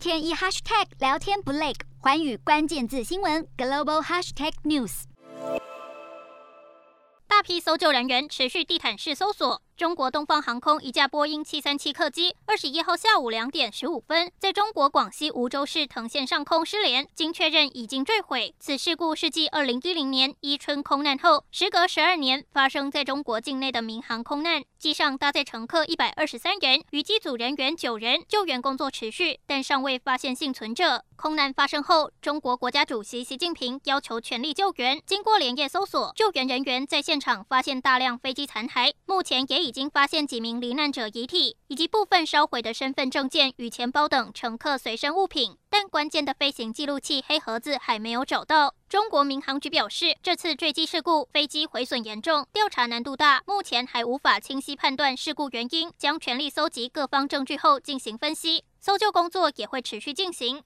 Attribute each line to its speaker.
Speaker 1: 天一 hashtag 聊天不累，环宇关键字新闻 global hashtag news。
Speaker 2: 大批搜救人员持续地毯式搜索。中国东方航空一架波音七三七客机，二十一号下午两点十五分，在中国广西梧州市藤县上空失联，经确认已经坠毁。此事故是继二零一零年伊春空难后，时隔十二年发生在中国境内的民航空难。机上搭载乘客一百二十三人，与机组人员九人，救援工作持续，但尚未发现幸存者。空难发生后，中国国家主席习近平要求全力救援。经过连夜搜索，救援人员在现场发现大量飞机残骸，目前也已。已经发现几名罹难者遗体，以及部分烧毁的身份证件与钱包等乘客随身物品，但关键的飞行记录器黑盒子还没有找到。中国民航局表示，这次坠机事故飞机毁损严重，调查难度大，目前还无法清晰判断事故原因，将全力搜集各方证据后进行分析，搜救工作也会持续进行。